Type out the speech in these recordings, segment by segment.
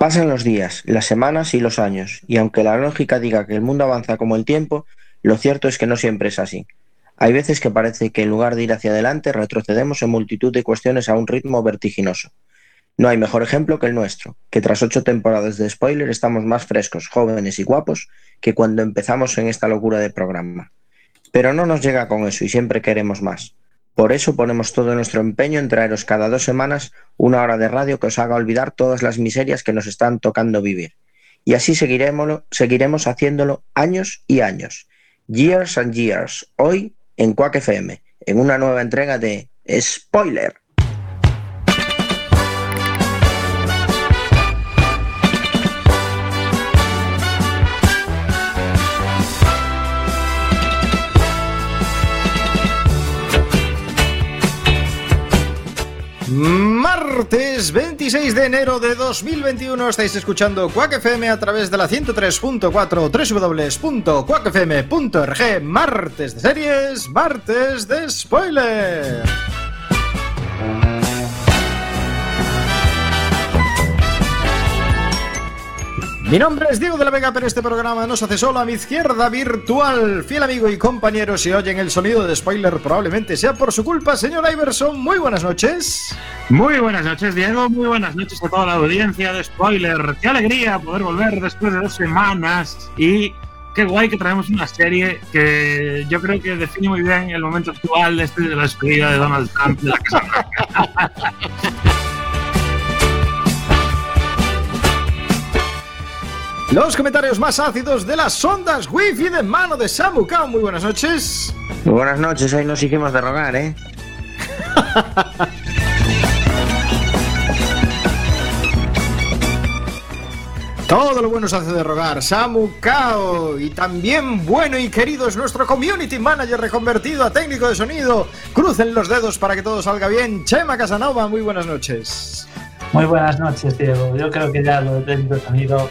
Pasan los días, las semanas y los años, y aunque la lógica diga que el mundo avanza como el tiempo, lo cierto es que no siempre es así. Hay veces que parece que en lugar de ir hacia adelante retrocedemos en multitud de cuestiones a un ritmo vertiginoso. No hay mejor ejemplo que el nuestro, que tras ocho temporadas de spoiler estamos más frescos, jóvenes y guapos que cuando empezamos en esta locura de programa. Pero no nos llega con eso y siempre queremos más. Por eso ponemos todo nuestro empeño en traeros cada dos semanas una hora de radio que os haga olvidar todas las miserias que nos están tocando vivir. Y así seguiremos, seguiremos haciéndolo años y años. Years and Years, hoy en Quack FM, en una nueva entrega de Spoiler. Martes 26 de enero de 2021 estáis escuchando Quack FM a través de la 103.4 www.quackfm.org Martes de series, martes de spoiler. Mi nombre es Diego de la Vega, pero este programa no se hace solo a mi izquierda virtual. Fiel amigo y compañero, si oyen el sonido de spoiler, probablemente sea por su culpa. Señor Iverson, muy buenas noches. Muy buenas noches, Diego. Muy buenas noches a toda la audiencia de spoiler. Qué alegría poder volver después de dos semanas y qué guay que traemos una serie que yo creo que define muy bien el momento actual este de la despedida de Donald Trump de la Casa Blanca. Los comentarios más ácidos de las ondas wifi de mano de Samu Kao. Muy buenas noches. Muy buenas noches, hoy nos hicimos de rogar, ¿eh? Todo lo bueno se hace de rogar. Samu Kao. Y también bueno y querido es nuestro community manager reconvertido a técnico de sonido. Crucen los dedos para que todo salga bien. Chema Casanova, muy buenas noches. Muy buenas noches, Diego. Yo creo que ya lo de técnico de sonido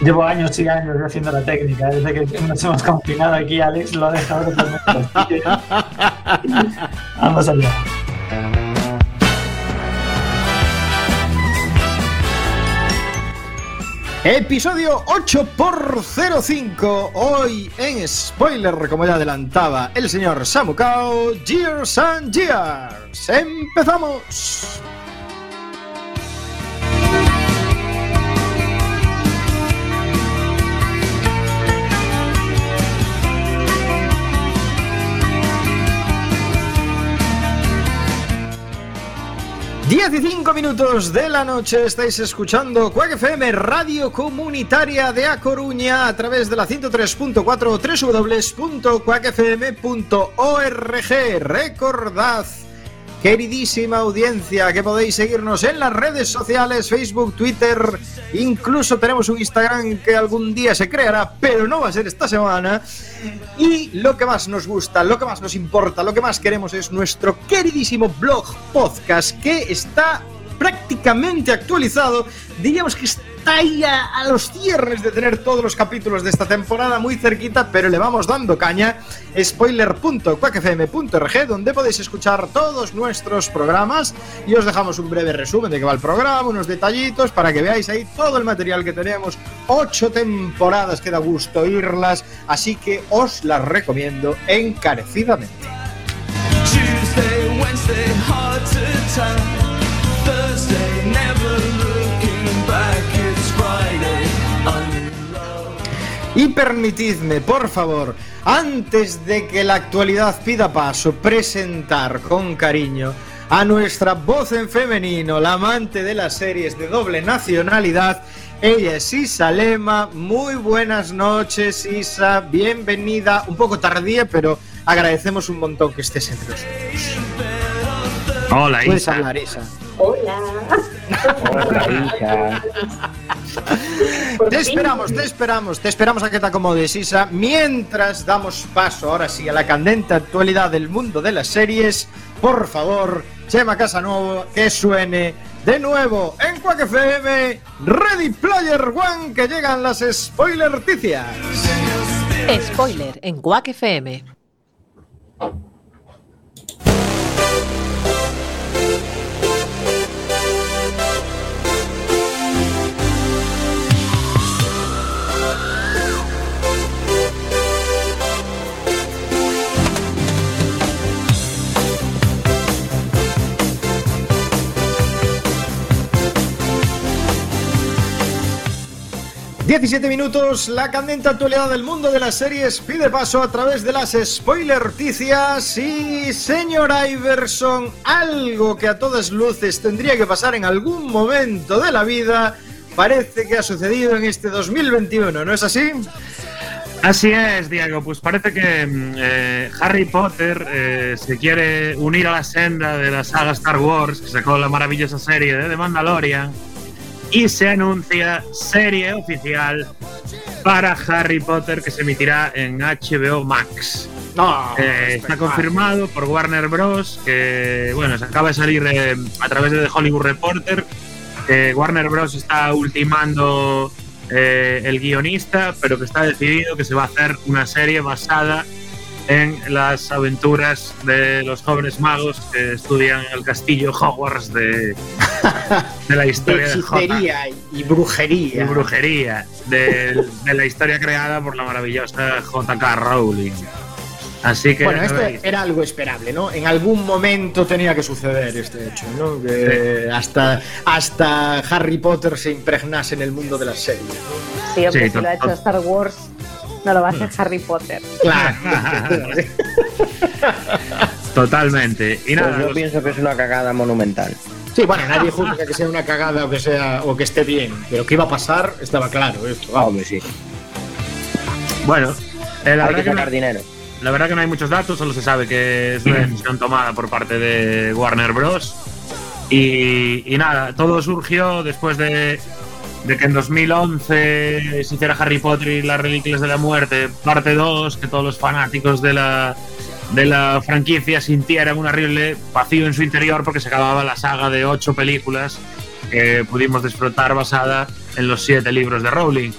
Llevo años y años haciendo la técnica. Desde que nos hemos confinado aquí, Alex lo ha dejado totalmente. Vamos allá. Episodio 8 por 05 Hoy en spoiler, como ya adelantaba el señor Samukao, Years and Years. ¡Empezamos! Diez y cinco minutos de la noche estáis escuchando Quack FM, radio comunitaria de A Coruña, a través de la 103.4 www.quackfm.org. Recordad queridísima audiencia, que podéis seguirnos en las redes sociales, Facebook, Twitter, incluso tenemos un Instagram que algún día se creará, pero no va a ser esta semana. Y lo que más nos gusta, lo que más nos importa, lo que más queremos es nuestro queridísimo blog podcast que está prácticamente actualizado. Diríamos que está ahí a, los cierres de tener todos los capítulos de esta temporada muy cerquita, pero le vamos dando caña. Spoiler.quackfm.org, donde podéis escuchar todos nuestros programas y os dejamos un breve resumen de qué va el programa, unos detallitos para que veáis ahí todo el material que tenemos. Ocho temporadas que da gusto oírlas, así que os las recomiendo encarecidamente. Tuesday. Y permitidme, por favor, antes de que la actualidad pida paso, presentar con cariño a nuestra voz en femenino, la amante de las series de doble nacionalidad. Ella es Isa Lema. Muy buenas noches, Isa. Bienvenida. Un poco tardía, pero agradecemos un montón que estés entre nosotros. Hola, Puedes Isa. hablar, Isa. Hola. Hola, hija. Te esperamos, te esperamos, te esperamos a que te acomodes, Isa. Mientras damos paso ahora sí a la candente actualidad del mundo de las series, por favor, Chema Casanova, que suene de nuevo en Quack FM, Ready Player One, que llegan las spoiler ticias. Spoiler en Quack FM. 17 minutos, la candente actualidad del mundo de las series pide paso a través de las spoilerticias y señor Iverson, algo que a todas luces tendría que pasar en algún momento de la vida, parece que ha sucedido en este 2021, ¿no es así? Así es, Diego. Pues parece que mm, eh, Harry Potter eh, se quiere unir a la senda de la saga Star Wars, que sacó la maravillosa serie de The Mandalorian y se anuncia serie oficial para Harry Potter que se emitirá en HBO Max. No, Eh, está confirmado por Warner Bros. que bueno, se acaba de salir eh, a través de The Hollywood Reporter. que Warner Bros. está ultimando eh, el guionista, pero que está decidido que se va a hacer una serie basada en las aventuras de los jóvenes magos que estudian el castillo Hogwarts de, de la historia de y brujería. y brujería de, de la historia creada por la maravillosa J.K. Rowling. Así que Bueno, esto era algo esperable, ¿no? En algún momento tenía que suceder este hecho, ¿no? Que hasta, hasta Harry Potter se impregnase en el mundo de las series. Sí, hombre, Sí, si lo ha hecho Star Wars, no lo va a hacer Harry Potter. Claro. Totalmente. Y nada, Pues yo los- pienso que es una cagada monumental. Sí, bueno, nadie juzga que sea una cagada o que sea o que esté bien, pero que iba a pasar estaba claro esto. Vamos. hombre, sí. bueno, eh, la, Hay verdad que que no, sacar dinero. la verdad que no hay muchos datos, solo se sabe que es una decisión tomada por parte de Warner Bros. Y, y nada, todo surgió después de, de que en 2011 se hiciera Harry Potter y las Reliquias de la Muerte, parte 2, que todos los fanáticos de la, de la franquicia sintieran un horrible vacío en su interior porque se acababa la saga de ocho películas que pudimos disfrutar basada en los siete libros de Rowling.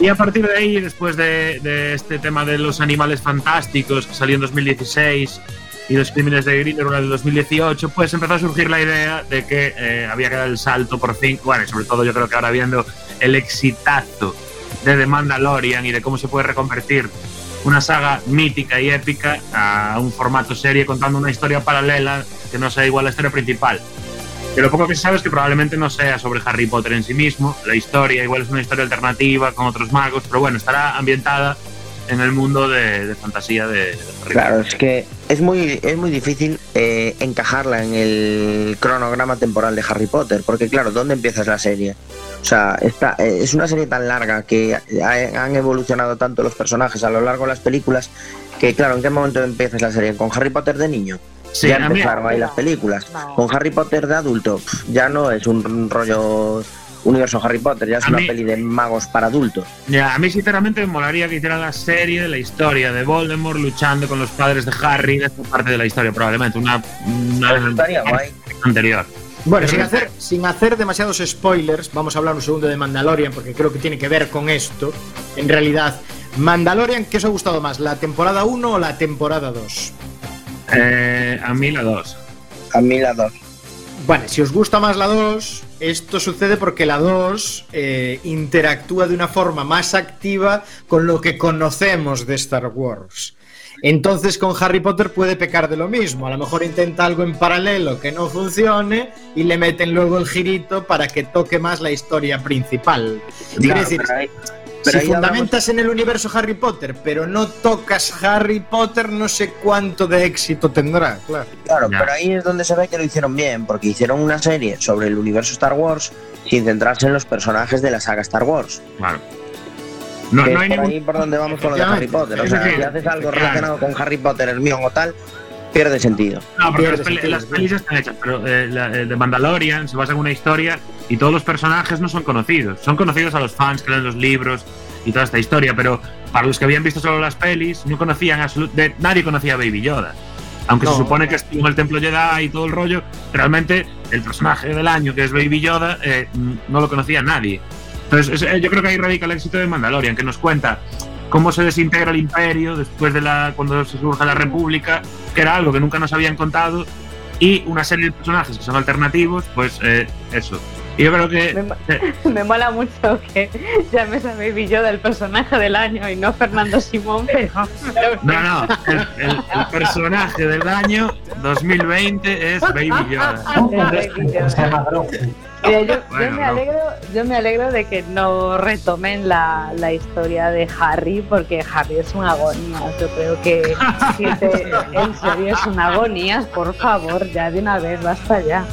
Y a partir de ahí, después de, de este tema de los animales fantásticos que salió en 2016 y los crímenes de Grindelwald en 2018, pues empezó a surgir la idea de que eh, había que dar el salto por fin, bueno, y sobre todo yo creo que ahora viendo el exitazo de The Mandalorian y de cómo se puede reconvertir una saga mítica y épica a un formato serie contando una historia paralela que no sea igual a la historia principal. Que lo poco que se sabe es que probablemente no sea sobre Harry Potter en sí mismo, la historia igual es una historia alternativa con otros magos, pero bueno, estará ambientada en el mundo de, de fantasía de, de Harry Claro, es que es muy, es muy difícil eh, encajarla en el cronograma temporal de Harry Potter, porque claro, ¿dónde empiezas la serie? O sea, esta, eh, es una serie tan larga que ha- han evolucionado tanto los personajes a lo largo de las películas que claro, ¿en qué momento empiezas la serie? ¿Con Harry Potter de niño? Sí, ya empezaron ahí las películas. No. Con Harry Potter de adulto, ya no es un rollo universo Harry Potter, ya es A una mí- peli de magos para adultos. Ya, a mí sinceramente me molaría que hicieran la serie de la historia de Voldemort luchando con los padres de Harry, de esta parte de la historia probablemente, una, una anterior. Bueno, sin hacer, sin hacer demasiados spoilers, vamos a hablar un segundo de Mandalorian porque creo que tiene que ver con esto. En realidad, Mandalorian, ¿qué os ha gustado más? ¿La temporada 1 o la temporada 2? Eh, a mí la 2. A mí la dos. Bueno, si os gusta más la 2, esto sucede porque la 2 eh, interactúa de una forma más activa con lo que conocemos de Star Wars. Entonces con Harry Potter puede pecar de lo mismo. A lo mejor intenta algo en paralelo que no funcione y le meten luego el girito para que toque más la historia principal. Claro, decir, pero ahí- pero si hablamos- fundamentas en el universo Harry Potter, pero no tocas Harry Potter, no sé cuánto de éxito tendrá, claro. Pero ahí es donde se ve que lo hicieron bien, porque hicieron una serie sobre el universo Star Wars sin centrarse en los personajes de la saga Star Wars. Claro. No, que no es hay por ningún. ahí por donde vamos con lo de Harry Potter. O sea, si haces algo relacionado con Harry Potter, Hermione o tal, pierde sentido. No, porque Pierde las, sentido, las sí. pelis están hechas, pero eh, la eh, de Mandalorian se basa en una historia y todos los personajes no son conocidos. Son conocidos a los fans que leen los libros y toda esta historia, pero para los que habían visto solo las pelis, no conocían absolutamente. Nadie conocía a Baby Yoda. Aunque No. se supone que estuvo en el Templo Jedi y todo el rollo, realmente el personaje del año, que es Baby Yoda, eh, no lo conocía nadie. Entonces, es- eh, yo creo que ahí radica el éxito de Mandalorian, que nos cuenta cómo se desintegra el imperio después de la cuando se surge la república, que era algo que nunca nos habían contado, y una serie de personajes que son alternativos, pues eh, eso. Y yo creo que Me, eh, me mola mucho que llames a Baby Yoda el personaje del año y no Fernando Simón, pero. no, no, el, el- el personaje del año 2020 es Baby Yoda. Se llama. Mira, yo, me alegro, yo me alegro de que no retomen la, la historia de Harry, porque Harry es una agonía. Yo creo que si te- en serio es una agonía, por favor, ya de una vez, basta ya.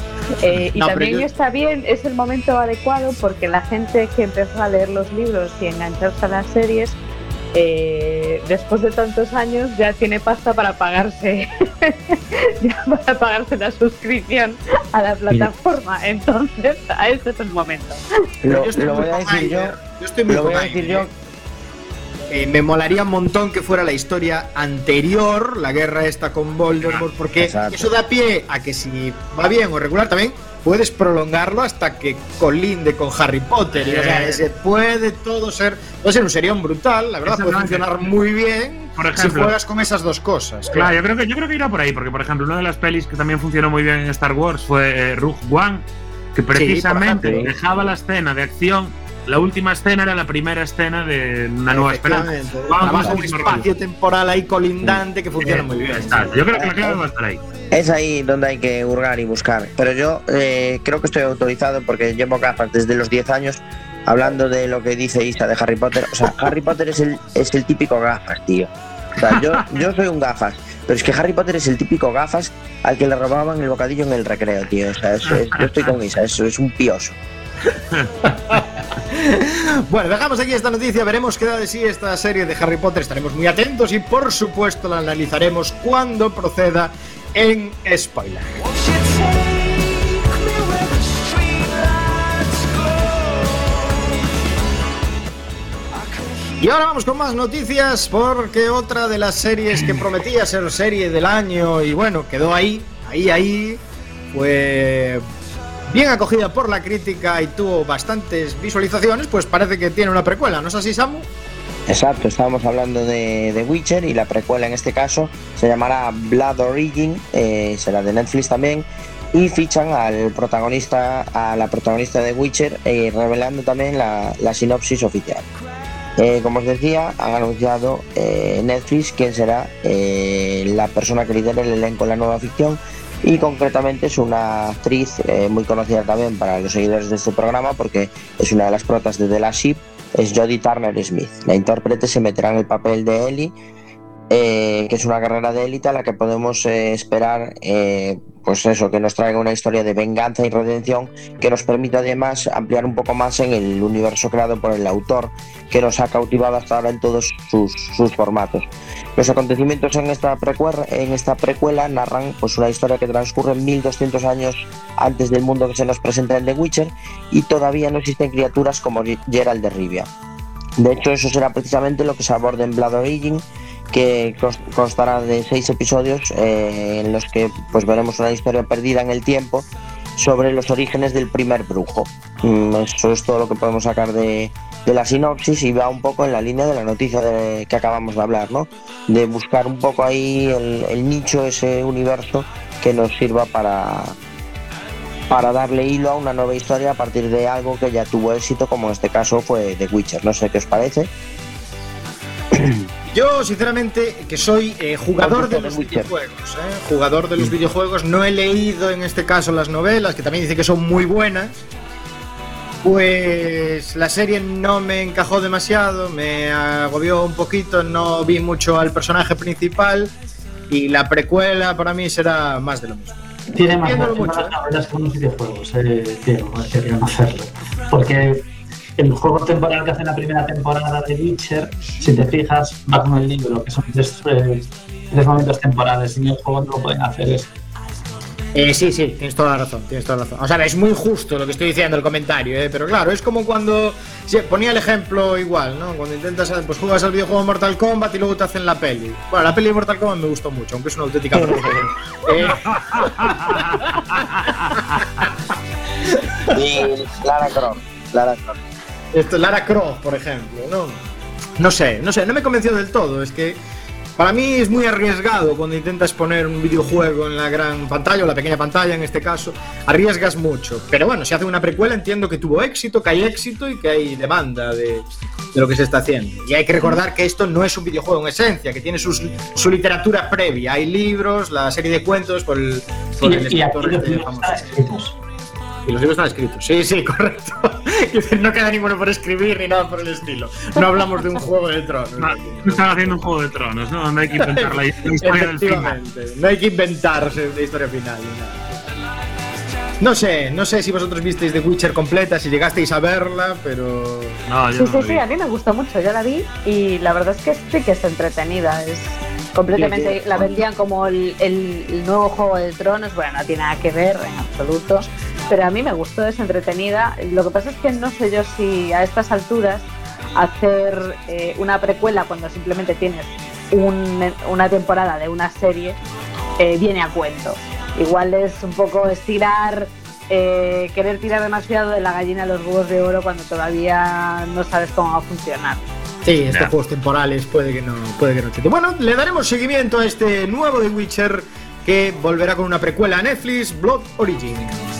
Eh, y No, también yo- está bien, es el momento adecuado porque la gente que empezó a leer los libros y engancharse a las series, eh, después de tantos años ya tiene pasta para pagarse, ya para pagarse la suscripción a la plataforma. Entonces, a ese es el momento. Pero Lo, yo estoy lo voy a decir yo. Yo estoy muy Lo voy con a decir Aider, yo. eh. Eh, me molaría un montón que fuera la historia anterior, la guerra esta con Voldemort, porque Exacto. eso da pie a que si va bien o regular también, puedes prolongarlo hasta que colinde con Harry Potter. Y, o sea, Eh. se puede todo ser, puede ser un serión brutal, la verdad, puede funcionar muy bien Por si ejemplo. juegas con esas dos cosas. Claro, yo creo que yo creo que irá por ahí, porque por ejemplo, una de las pelis que también funcionó muy bien en Star Wars fue eh, Rogue One, que precisamente dejaba la escena de acción. La última escena era la primera escena de Una Nueva Esperanza. Vamos a un espacio temporal ahí colindante que funciona muy bien. Exacto. Yo creo que la clave va a estar ahí. Es ahí donde hay que hurgar y buscar. Pero yo eh, creo que estoy autorizado porque llevo gafas desde los 10 años hablando de lo que dice Isa de Harry Potter. O sea, Harry Potter es el, es el típico gafas, tío. O sea, yo, yo soy un gafas. Pero es que Harry Potter es el típico gafas al que le robaban el bocadillo en el recreo, tío. O sea, eso es- yo estoy con Isa, eso es un pioso. Bueno, dejamos aquí esta noticia, veremos qué da de sí esta serie de Harry Potter, estaremos muy atentos y por supuesto la analizaremos cuando proceda en spoiler. Y ahora vamos con más noticias porque otra de las series que prometía ser serie del año y bueno, quedó ahí, ahí, ahí, fue bien acogida por la crítica y tuvo bastantes visualizaciones, pues parece que tiene una precuela, ¿no es así, Samu? Exacto, estábamos hablando de, de Witcher y la precuela en este caso se llamará Blood Origin, eh, será de Netflix también, y fichan al protagonista, a la protagonista de Witcher, eh, revelando también la, la sinopsis oficial. Eh, como os decía, han anunciado eh, Netflix quién será eh, la persona que lidera el elenco en la nueva ficción y concretamente es una actriz eh, muy conocida también para los seguidores de este programa porque es una de las protas de The Last Ship, es Jodie Turner Smith. La intérprete se meterá en el papel de Ellie, eh, que es una guerrera de élite a la que podemos eh, esperar, pues eso, que nos traiga una historia de venganza y redención que nos permita además ampliar un poco más en el universo creado por el autor, que nos ha cautivado hasta ahora en todos sus, formatos. Los acontecimientos en esta, precuela, narran pues, una historia que transcurre 1200 años antes del mundo que se nos presenta en The Witcher y todavía no existen criaturas como Geralt de Rivia. De hecho, eso será precisamente lo que se aborda en Blood Origin, que cons- constará de seis episodios eh, en los que pues veremos una historia perdida en el tiempo sobre los orígenes del primer brujo. Mm, Eso es todo lo que podemos sacar de, de la sinopsis y va un poco en la línea de la noticia de- que acabamos de hablar, ¿no? De buscar un poco ahí el, el nicho, ese universo que nos sirva para, para darle hilo a una nueva historia a partir de algo que ya tuvo éxito, como en este caso fue The Witcher. No sé qué os parece. Yo, sinceramente, que soy eh, jugador de los videojuegos, ¿eh? jugador de los videojuegos, no he leído en este caso las novelas, que también dice que son muy buenas. Pues la serie no me encajó demasiado, me agobió un poquito, no vi mucho al personaje principal y la precuela para mí será más de lo mismo. Tiene más mucho, más ¿eh? novelas que unos videojuegos, eh, Diego, querían hacerlo. Porque el juego temporal que hace la primera temporada de Witcher, si te fijas, va con el libro, que son tres, eh, tres momentos temporales, y en el juego no lo pueden hacer eso. Eh, sí, sí, tienes toda la razón, tienes toda la razón. O sea, es muy justo lo que estoy diciendo el comentario, ¿eh? pero claro, es como cuando sí, ponía el ejemplo igual, ¿no? Cuando intentas, pues juegas al videojuego Mortal Kombat y luego te hacen la peli. Bueno, la peli de Mortal Kombat me gustó mucho, aunque es una auténtica. Eh, Y Lara Croft. Lara Croft. Esto, Lara Croft, por ejemplo, ¿no? No sé, no sé, no me convenció del todo, es que para mí es muy arriesgado cuando intentas poner un videojuego en la gran pantalla o la pequeña pantalla en este caso, arriesgas mucho. Pero bueno, si hace una precuela entiendo que tuvo éxito, que hay éxito y que hay demanda de, de lo que se está haciendo. Y hay que recordar que esto no es un videojuego en esencia, que tiene sus- su literatura previa. Hay libros, la serie de cuentos por el, por el Y, y Y los libros están escritos. Sí, sí, correcto. no queda ninguno por escribir ni nada por el estilo. No hablamos de un juego de tronos. No, no están haciendo un juego de tronos, ¿no? Hay que inventar la, historia del final. No hay que inventarse la historia final. ni nada. No sé, no sé si vosotros visteis The Witcher completa, si llegasteis a verla, pero. No, Sí, yo no sí, lo sí, vi. a mí me gustó mucho, yo la vi y la verdad es que sí que es entretenida, es completamente, la vendían como el, el- el nuevo Juego de Tronos, bueno, no tiene nada que ver en absoluto, pero a mí me gustó, es entretenida, lo que pasa es que no sé yo si a estas alturas hacer eh, una precuela cuando simplemente tienes un- una temporada de una serie eh, viene a cuento. Igual es un poco estirar, eh, querer tirar demasiado de la gallina a los huevos de oro cuando todavía no sabes cómo va a funcionar. Sí, estos juegos temporales puede que no, puede que no. Bueno, le daremos seguimiento a este nuevo The Witcher que volverá con una precuela a Netflix, Blood Origin.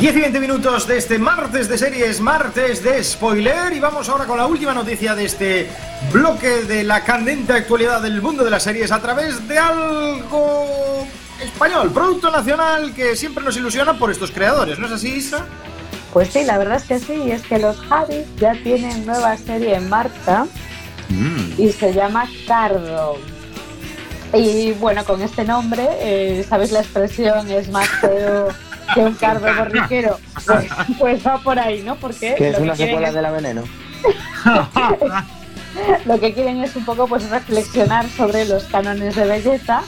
Diez y 20 minutos de este martes de series, martes de spoiler. Y vamos ahora con la última noticia de este bloque de la candente actualidad del mundo de las series a través de algo español, producto nacional que siempre nos ilusiona por estos creadores, ¿no es así, Isa? Pues sí, la verdad es que sí, y es que los Javis ya tienen nueva serie en marcha Mm. y se llama Cardo. Y bueno, con este nombre, eh, ¿sabéis la expresión es más feo que un cardo borriquero? Pues, pues va por ahí, ¿no? Porque Que es lo una secuela es- de la veneno. lo que quieren es un poco pues reflexionar sobre los cánones de belleza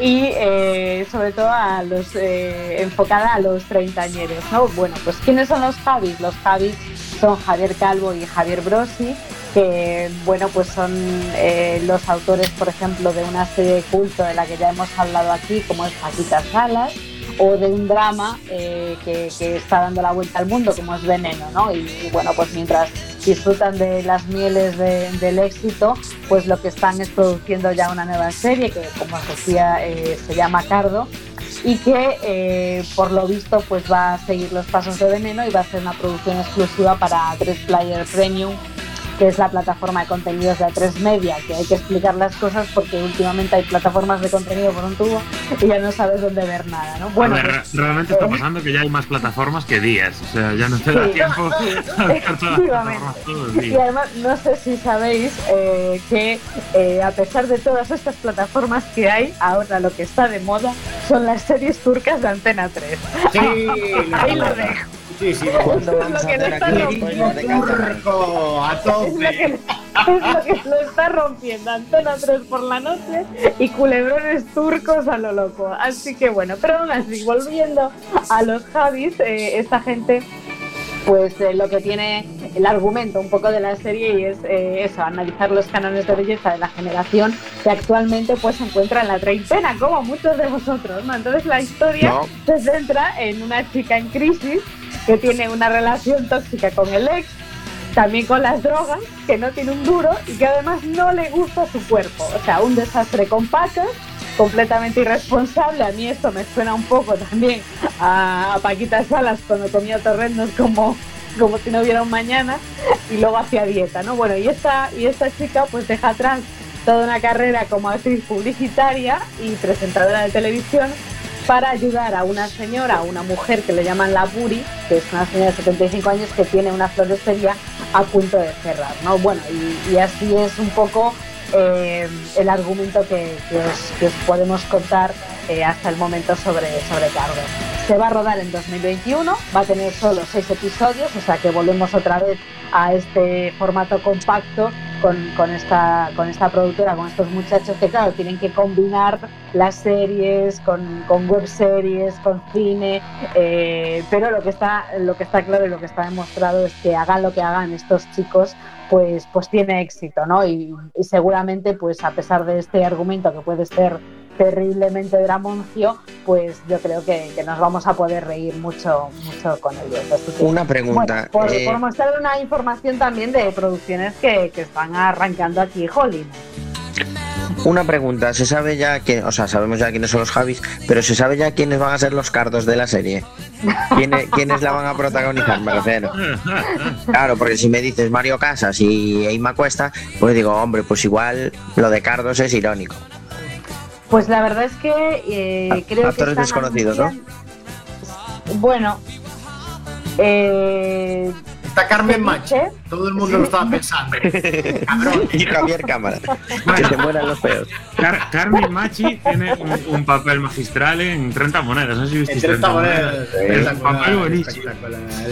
y eh, sobre todo a los eh, enfocada a los treintañeros, ¿no? Bueno, pues ¿quiénes son los Javis? Los Javis son Javier Calvo y Javier Brosi, que bueno, pues son eh, los autores, por ejemplo, de una serie de culto de la que ya hemos hablado aquí, como es Paquita Salas, o de un drama eh, que, que está dando la vuelta al mundo, como es Veneno, ¿no? Y, bueno, pues mientras disfrutan de las mieles de- del éxito, pues lo que están es produciendo ya una nueva serie que, como os decía, eh, se llama Cardo y que eh, por lo visto pues va a seguir los pasos de Veneno y va a ser una producción exclusiva para 3 Player Premium que es la plataforma de contenidos de A3 Media, que hay que explicar las cosas porque últimamente hay plataformas de contenido por un tubo y ya no sabes dónde ver nada, ¿no? Bueno, ver, pues, realmente está pasando que ya hay más plataformas que días. O sea, ya no te da Sí, tiempo a ver todas las efectivamente. plataformas todos los Y además, no sé si sabéis eh, que eh, a pesar de todas estas plataformas que hay, ahora lo que está de moda son las series turcas de Antena 3. Sí, Ahí lo dejo. Muchísimo. ¿Cuándo Es vamos lo a hacer aquí de? Turco, a Es lo, que, tope. es lo que lo está rompiendo Antena 3 por la noche y culebrones turcos a lo loco. Así que bueno, pero aún así, volviendo a los Javis, eh, esta gente pues eh, lo que tiene el argumento un poco de la serie y es eh, eso, analizar los cánones de belleza de la generación que actualmente pues se encuentra en la treintena, como muchos de vosotros, ¿no? Entonces la historia No. se centra en una chica en crisis que tiene una relación tóxica con el ex, también con las drogas, que no tiene un duro y que además no le gusta su cuerpo. O sea, un desastre con pacas, completamente irresponsable. A mí esto me suena un poco también a, a Paquita Salas cuando comía torrendos como, como si no hubiera un mañana y luego hacía dieta, ¿no? Bueno, y esta, y esta chica pues deja atrás toda una carrera como actriz publicitaria y presentadora de televisión para ayudar a una señora, a una mujer que le llaman la Buri, que es una señora de 75 años que tiene una florestería a punto de cerrar, ¿no? Bueno, y, y así es un poco eh, el argumento que, que os, que os podemos contar eh, hasta el momento sobre, sobre Cargo. Se va a rodar en 2021, va a tener solo seis episodios, o sea que volvemos otra vez a este formato compacto con, con esta, con esta productora, con estos muchachos que, claro, tienen que combinar las series con, con web series, con cine, eh, pero lo que, está, lo que está claro y lo que está demostrado es que hagan lo que hagan estos chicos, pues, pues tiene éxito, ¿no? Y, y seguramente, pues a pesar de este argumento que puede ser terriblemente dramoncio, pues yo creo que, que nos vamos a poder reír mucho, mucho con ellos. Que, Una pregunta. bueno, por, eh, por mostrar una información también de producciones que, que están arrancando aquí Hollywood. Una pregunta, ¿se sabe ya que, o sea, sabemos ya quiénes son los Javis, pero se sabe ya quiénes van a ser los cardos de la serie? ¿Quiénes, quiénes la van a protagonizar? Me refiero. Claro, porque si me dices Mario Casas y Emma Cuesta, pues digo, hombre, pues igual lo de cardos es irónico. Pues la verdad es que eh, creo que Actores están desconocidos, ¿no? Bueno, eh, Está Carmen Machi. Todo el mundo lo estaba pensando. Cabrón. Y Javier Cámara. Que se mueran los feos. Car- Carmen Machi tiene un, un papel magistral en 30 monedas. No sé si Entre 30 esta monedas. moneda, Es un papel buenísimo.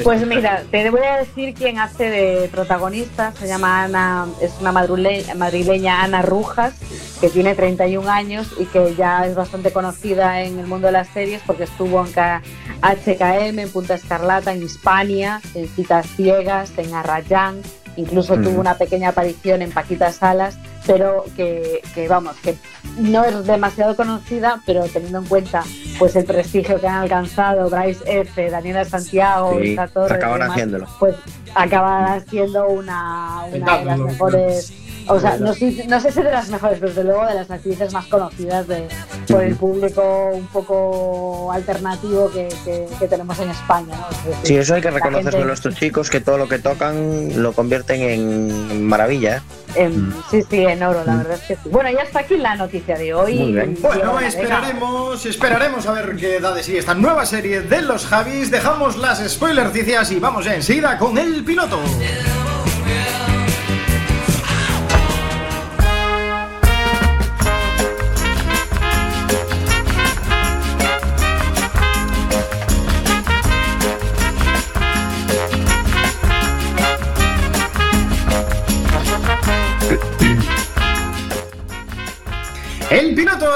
Pues mira, te voy a decir quién hace de protagonista. Se llama Ana, es una madrileña Ana Rujas, que tiene 31 años y que ya es bastante conocida en el mundo de las series porque estuvo en K- HKM, en Punta Escarlata, en Hispania, en Citas Ciegas, en Arrayán. Incluso Mm. tuvo una pequeña aparición en Paquitas Salas, pero que, que, vamos, que no es demasiado conocida, pero teniendo en cuenta pues el prestigio que han alcanzado Bryce F, Daniela Santiago, Sí, Isa Torres, y acaban demás, haciéndolo. pues acabará siendo una, una de las Espectáculo. mejores, o sea, no sé, no sé si de las mejores, pero desde luego de las actrices más conocidas de, por el público un poco alternativo que, que- que tenemos en España. ¿no? Es decir, Sí, eso hay que reconocerlo gente- a estos chicos, que todo lo que tocan lo convierten en maravilla. ¿eh? em, sí, sí, en oro, la verdad es que sí. Bueno, y hasta aquí la noticia de hoy. Muy bien. Diego Bueno, esperaremos, esperaremos a ver qué da de sí esta nueva serie de los Javis. Dejamos las spoilercicias y vamos ya enseguida con el piloto.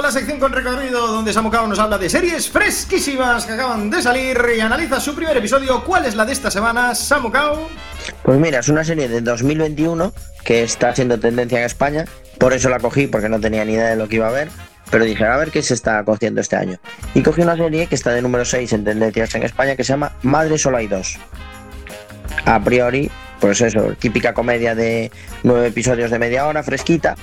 La sección con recorrido donde Samucao nos habla de series fresquísimas que acaban de salir y analiza su primer episodio. ¿Cuál es la de esta semana, Samucao? Pues mira, es una serie de 2021 que está siendo tendencia en España. Por eso la cogí, porque no tenía ni idea de lo que iba a ver. Pero dije, a ver qué se está cociendo este año. Y cogí una serie que está de número 6 en tendencias en España que se llama Madre Solo hay dos. A priori, pues eso, típica comedia de nueve episodios de media hora, fresquita.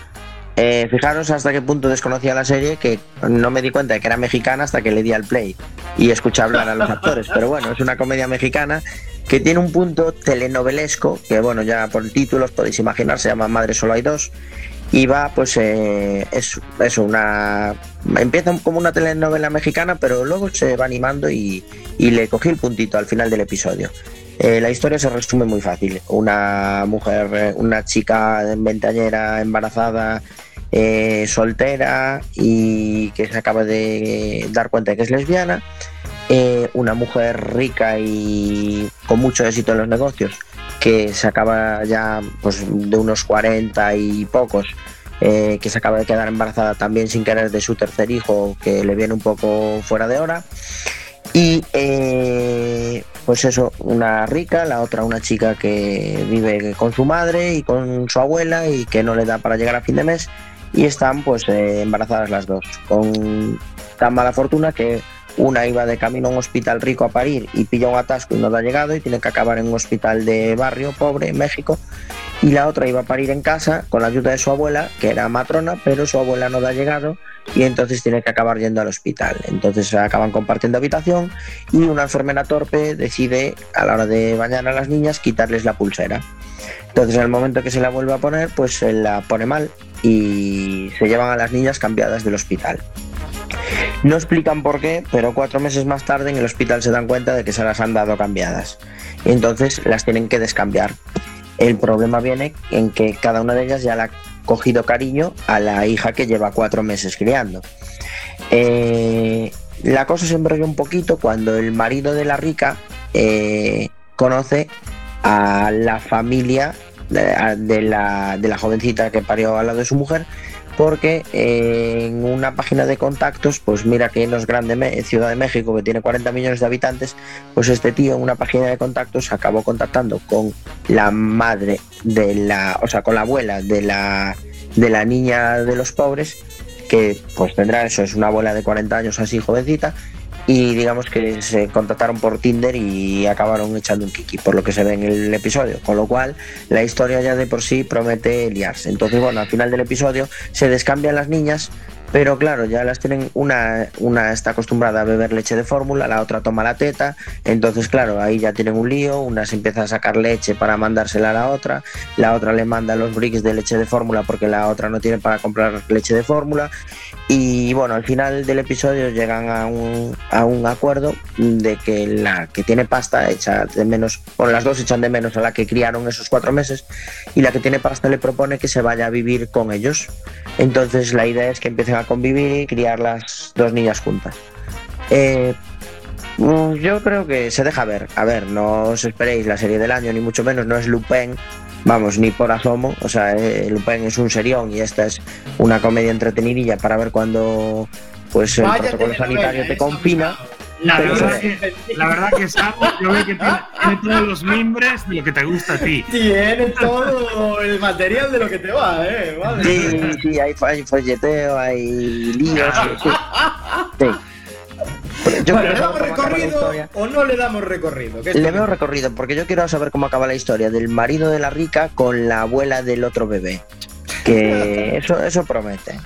Eh, fijaros hasta qué punto desconocía la serie que no me di cuenta de que era mexicana hasta que le di al play y escuché hablar a los actores. Pero bueno, es una comedia mexicana que tiene un punto telenovelesco, que bueno, ya por títulos podéis imaginar, se llama Madre Solo hay dos. Y va, pues, eh, es, es una. Empieza como una telenovela mexicana, pero luego se va animando y, y le cogí el puntito al final del episodio. Eh, la historia se resume muy fácil. Una mujer, eh, una chica ventañera embarazada, eh, soltera y que se acaba de dar cuenta de que es lesbiana. Eh, una mujer rica y con mucho éxito en los negocios que se acaba ya pues, de unos 40 y pocos, eh, que se acaba de quedar embarazada también sin querer de su tercer hijo, que le viene un poco fuera de hora. Y eh, pues eso, una rica, la otra una chica que vive con su madre y con su abuela y que no le da para llegar a fin de mes. Y están pues eh, embarazadas las dos, con tan mala fortuna que una iba de camino a un hospital rico a parir y pilla un atasco y no da llegado y tiene que acabar en un hospital de barrio pobre en México. Y la otra iba a parir en casa con la ayuda de su abuela, que era matrona, pero su abuela no da llegado y entonces tiene que acabar yendo al hospital. Entonces acaban compartiendo habitación y una enfermera torpe decide a la hora de bañar a las niñas quitarles la pulsera. Entonces en el momento que se la vuelve a poner, pues se la pone mal y se llevan a las niñas cambiadas del hospital. No explican por qué, pero cuatro meses más tarde en el hospital se dan cuenta de que se las han dado cambiadas. Y entonces las tienen que descambiar. El problema viene en que cada una de ellas ya le ha cogido cariño a la hija que lleva cuatro meses criando. Eh, la cosa se embrolla un poquito cuando el marido de la rica eh, conoce a la familia de, la, de la jovencita que parió al lado de su mujer, porque eh, en una página de contactos, pues mira que no es grande Ciudad de México, que tiene 40 millones de habitantes, pues este tío en una página de contactos acabó contactando con la madre de la, o sea, con la abuela de la, de la niña de los pobres, que pues tendrá eso, es una abuela de 40 años así jovencita, y digamos que se contactaron por Tinder y acabaron echando un kiki, por lo que se ve en el episodio, con lo cual la historia ya de por sí promete liarse. Entonces, bueno, al final del episodio se descambian las niñas, pero claro, ya las tienen, una, una está acostumbrada a beber leche de fórmula, la otra toma la teta, entonces claro, ahí ya tienen un lío, una se empieza a sacar leche para mandársela a la otra, la otra le manda los bricks de leche de fórmula porque la otra no tiene para comprar leche de fórmula, y bueno, al final del episodio llegan a un, a un acuerdo de que la que tiene pasta echa de menos, bueno, las dos echan de menos a la que criaron esos cuatro meses y la que tiene pasta le propone que se vaya a vivir con ellos. Entonces la idea es que empiecen a convivir y criar las dos niñas juntas. Eh, mm, yo creo que se deja ver. A ver, no os esperéis la serie del año, ni mucho menos, no es Lupin, vamos, ni por asomo. O sea, eh, Lupin es un serión y esta es una comedia entretenidilla para ver cuando pues el Vaya protocolo sanitario te confina. La verdad, que, la verdad que Sam, yo veo que tiene, tiene todos los mimbres de lo que te gusta a ti. Tiene todo el material de lo que te va, eh. Madre Sí, sí, hay, hay folleteo, hay líos. sí. Sí. Yo Bueno, ¿le damos recorrido o no le damos recorrido? ¿Qué Le veo recorrido porque yo quiero saber cómo acaba la historia del marido de la rica con la abuela del otro bebé. Que eso, eso promete.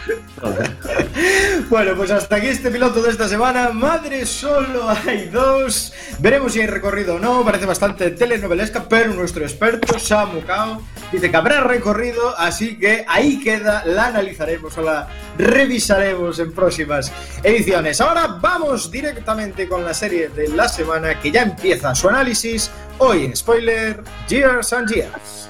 Bueno, pues hasta aquí este piloto de esta semana. Madre, solo hay dos. Veremos si hay recorrido o no. Parece bastante telenovelesca, pero nuestro experto, Samu Kao, dice que habrá recorrido. Así que ahí queda, la analizaremos o la revisaremos en próximas ediciones. Ahora vamos directamente con la serie de la semana que ya empieza su análisis. Hoy en spoiler, Years and Years.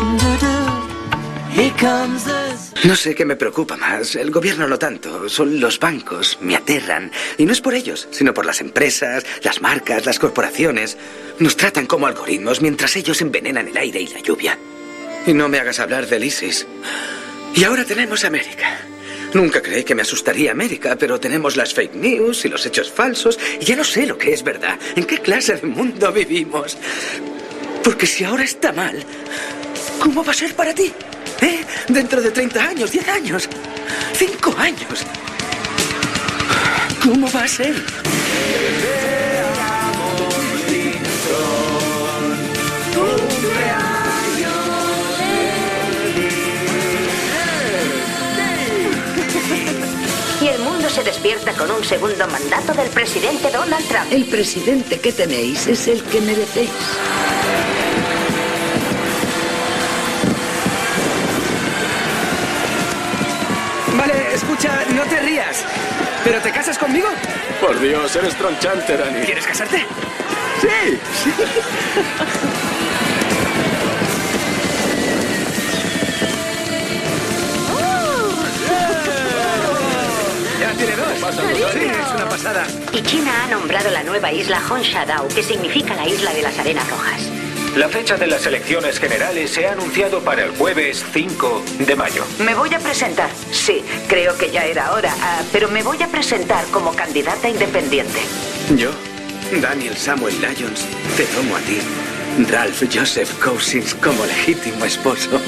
No sé qué me preocupa más. El gobierno no tanto. Son los bancos. Me aterran. Y no es por ellos, sino por las empresas, las marcas, las corporaciones. Nos tratan como algoritmos mientras ellos envenenan el aire y la lluvia. Y no me hagas hablar del ISIS. Y ahora tenemos América. Nunca creí que me asustaría América, pero tenemos las fake news y los hechos falsos. Y ya no sé lo que es verdad. ¿En qué clase de mundo vivimos? Porque si ahora está mal, ¿cómo va a ser para ti? ¿Eh? Dentro de 30 años, 10 años, 5 años. ¿Cómo va a ser? Y el mundo se despierta con un segundo mandato del presidente Donald Trump. El presidente que tenéis es el que merecéis. Escucha, no te rías. ¿Pero te casas conmigo? Por Dios, eres tronchante, Dani. ¿Quieres casarte? Sí. Ya tiene dos. Sí, es una pasada. Y China ha nombrado la nueva isla Honsha-Dao, que significa la isla de las arenas rojas. La fecha de las elecciones generales se ha anunciado para el jueves 5 de mayo. Me voy a presentar. Sí, creo que ya era hora, ah, pero me voy a presentar como candidata independiente. Yo, Daniel Samuel Lyons, te tomo a ti, Ralph Joseph Cousins, como legítimo esposo.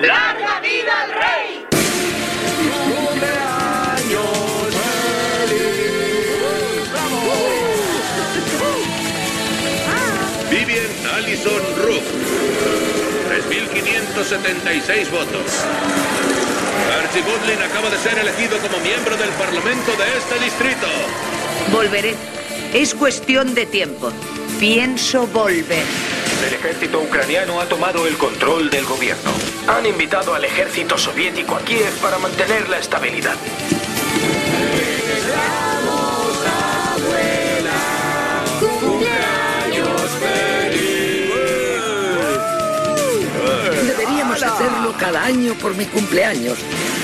¡Larga vida al rey! Vivian Allison Rook. 3.576 votos. Archie Goodlin acaba de ser elegido como miembro del Parlamento de este distrito. Volveré. Es cuestión de tiempo. Pienso volver. El ejército ucraniano ha tomado el control del gobierno. Han invitado al ejército soviético a Kiev para mantener la estabilidad. Deberíamos hacerlo cada año por mi cumpleaños.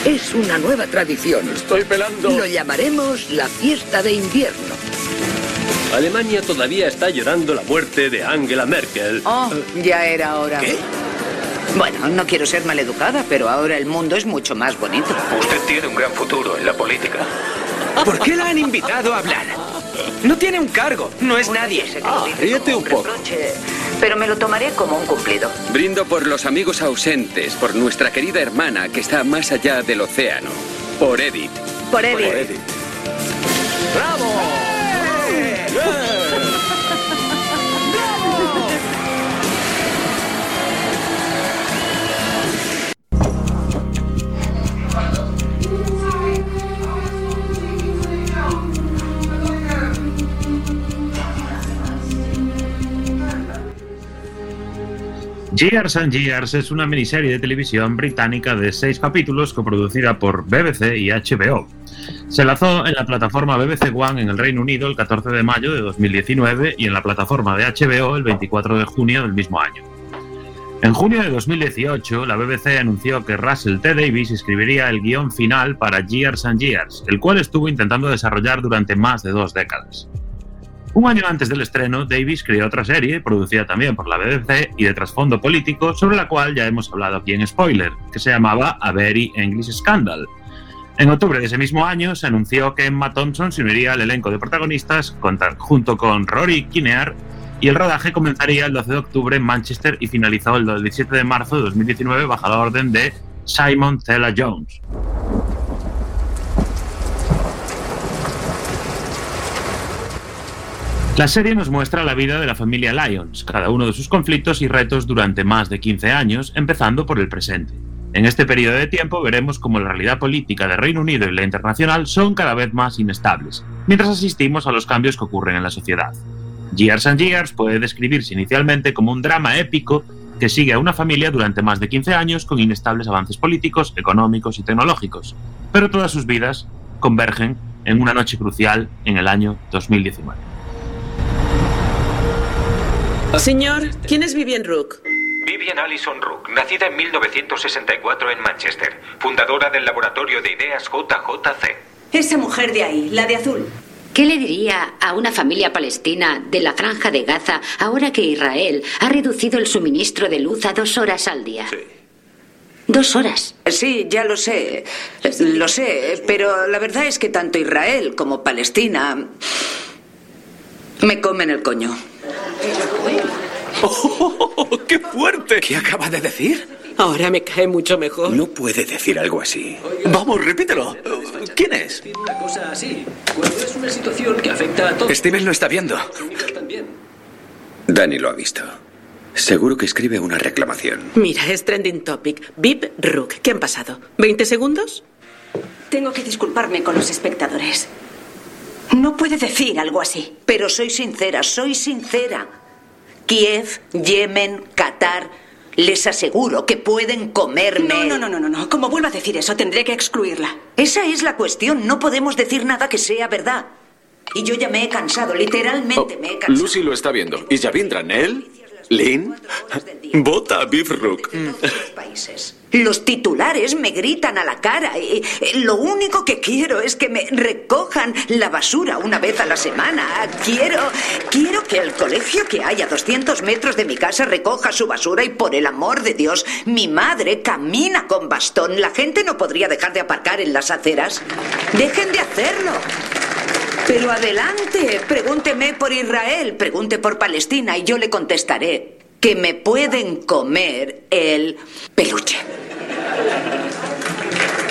Es una nueva tradición. Estoy pelando. Lo llamaremos la fiesta de invierno. Alemania todavía está llorando la muerte de Angela Merkel. Oh, ya era hora. Bueno, no quiero ser maleducada, pero ahora el mundo es mucho más bonito. Usted tiene un gran futuro en la política. ¿Por qué la han invitado a hablar? No tiene un cargo, no es nadie. Ah, ríete un poco. Pero me lo tomaré como un cumplido. Brindo por los amigos ausentes, por nuestra querida hermana que está más allá del océano. Por Edith. Por Eddie. Years and Years es una miniserie de televisión británica de seis capítulos coproducida por BBC y HBO. Se lanzó en la plataforma BBC One en el Reino Unido el 14 de mayo de 2019 y en la plataforma de HBO el 24 de junio del mismo año. En junio de 2018, la BBC anunció que Russell T. Davis escribiría el guion final para Years and Years, el cual estuvo intentando desarrollar durante más de dos décadas. Un año antes del estreno, Davis creó otra serie, producida también por la BBC y de trasfondo político, sobre la cual ya hemos hablado aquí en Spoiler, que se llamaba A Very English Scandal. En octubre de ese mismo año se anunció que Emma Thompson se uniría al elenco de protagonistas junto con Rory Kinnear y el rodaje comenzaría el 12 de octubre en Manchester y finalizó el 17 de marzo de 2019 bajo la orden de Simon Thela Jones. La serie nos muestra la vida de la familia Lyons, cada uno de sus conflictos y retos durante más de 15 años, empezando por el presente. En este periodo de tiempo veremos cómo la realidad política del Reino Unido y la internacional son cada vez más inestables, mientras asistimos a los cambios que ocurren en la sociedad. Years and Years puede describirse inicialmente como un drama épico que sigue a una familia durante más de 15 años con inestables avances políticos, económicos y tecnológicos, pero todas sus vidas convergen en una noche crucial en el año 2019. Señor, ¿quién es Vivian Rook? Vivian Allison Rook, nacida en 1964 en Manchester, fundadora del laboratorio de ideas JJC. Esa mujer de ahí, la de azul. ¿Qué le diría a una familia palestina de la franja de Gaza ahora que Israel ha reducido el suministro de luz a dos horas al día? Dos horas. Sí, ya lo sé. Lo sé, pero la verdad es que tanto Israel como Palestina me comen el coño. ¡Qué fuerte! ¿Qué acaba de decir? Ahora me cae mucho mejor. No puede decir algo así. Vamos, repítelo. ¿Quién es? Una cosa así, cuando es una situación que afecta a todos. Steven lo está viendo. Dani lo ha visto. Seguro que escribe una reclamación. Mira, es trending topic. Vip Rook. ¿Qué han pasado? ¿20 segundos? Tengo que disculparme con los espectadores. No puede decir algo así. Pero soy sincera, soy sincera. Kiev, Yemen, Qatar, les aseguro que pueden comerme. No, no, no, no, no, no. Como vuelva a decir eso, tendré que excluirla. Esa es la cuestión. No podemos decir nada que sea verdad. Y yo ya me he cansado, literalmente me he cansado. Lucy lo está viendo. ¿Y Javindran, él? ¿Lynn? Vota a Beef Rook. países. Los titulares me gritan a la cara. y, lo único que quiero es que me recojan la basura una vez a la semana. Quiero, quiero que el colegio que hay a 200 metros de mi casa recoja su basura y por el amor de Dios, mi madre camina con bastón. La gente no podría dejar de aparcar en las aceras. Dejen de hacerlo. Pero adelante, pregúnteme por Israel, pregunte por Palestina y yo le contestaré que me pueden comer el peluche.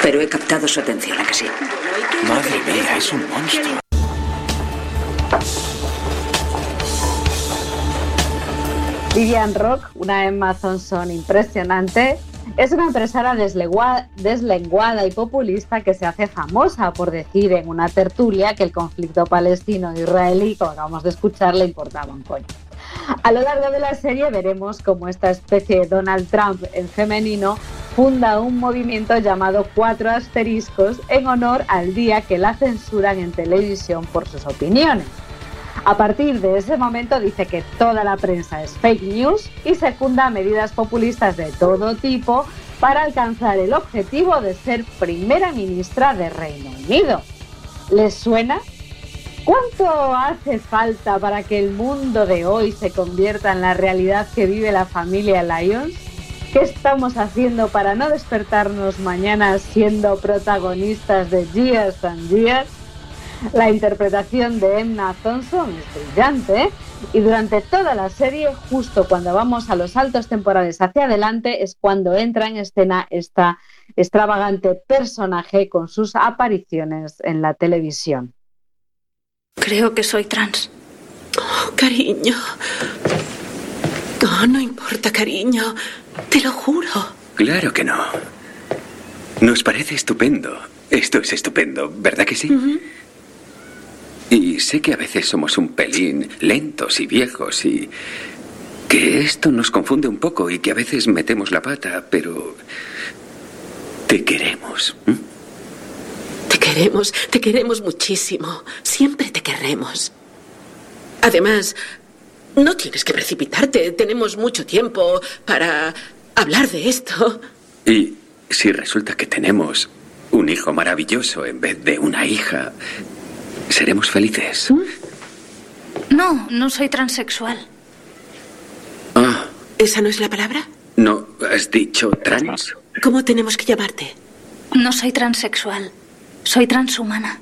Pero he captado su atención, ¿a que sí? Madre mía, es un monstruo. Vivian Rock, una Emma Thompson impresionante, Es una empresaria deslenguada y populista que se hace famosa por decir en una tertulia que el conflicto palestino-israelí, como acabamos de escuchar, le importaba un coño. A lo largo de la serie veremos cómo esta especie de Donald Trump en femenino funda un movimiento llamado Cuatro Asteriscos en honor al día que la censuran en televisión por sus opiniones. A partir de ese momento dice que toda la prensa es fake news y secunda medidas populistas de todo tipo para alcanzar el objetivo de ser primera ministra de Reino Unido. ¿Les suena? ¿Cuánto hace falta para que el mundo de hoy se convierta en la realidad que vive la familia Lyons? ¿Qué estamos haciendo para no despertarnos mañana siendo protagonistas de Years and Years? La interpretación de Emma Thompson es brillante ¿eh? y durante toda la serie, justo cuando vamos a los saltos temporales hacia adelante, es cuando entra en escena esta extravagante personaje con sus apariciones en la televisión. Creo que soy trans. Oh, cariño. No, no importa, cariño. Te lo juro. Claro que no. Nos parece estupendo. Esto es estupendo, ¿verdad que sí? Y sé que a veces somos un pelín lentos y viejos y que esto nos confunde un poco y que a veces metemos la pata, pero te queremos. Te queremos, te queremos muchísimo. Siempre te querremos. Además, no tienes que precipitarte. Tenemos mucho tiempo para hablar de esto. Y si resulta que tenemos un hijo maravilloso en vez de una hija, seremos felices. No, no soy transexual. Ah, ¿Esa no es la palabra? ¿no has dicho trans? ¿Cómo tenemos que llamarte? No soy transexual. Soy transhumana.